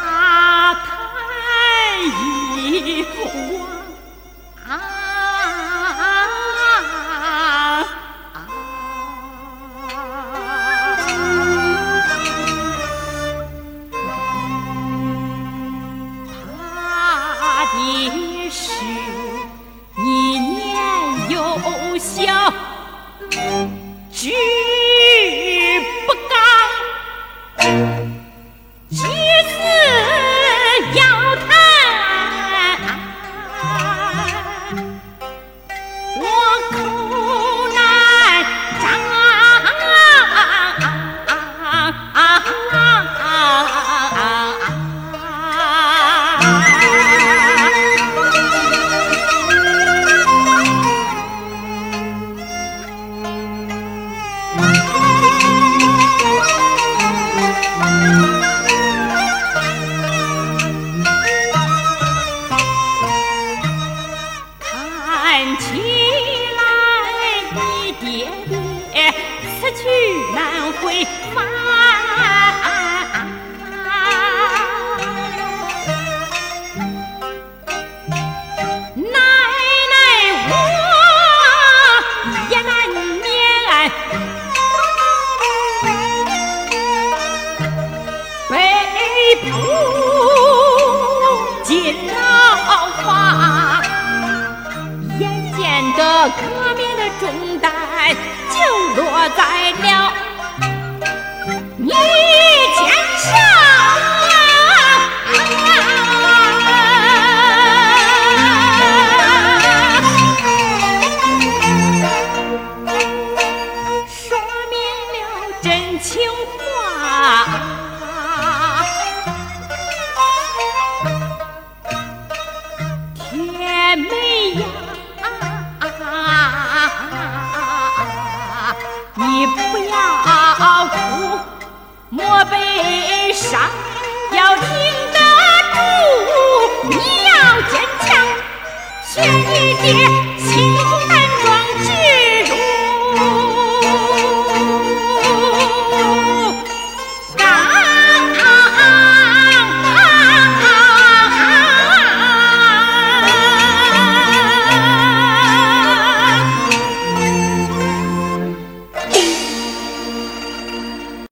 怕太意啊怕的是你年幼小去难回返奶奶我也难免革命的重担就落在了你肩上。说明了真情话，甜美呀。你不要哭，莫悲伤，要挺得住，你要坚强，学一点。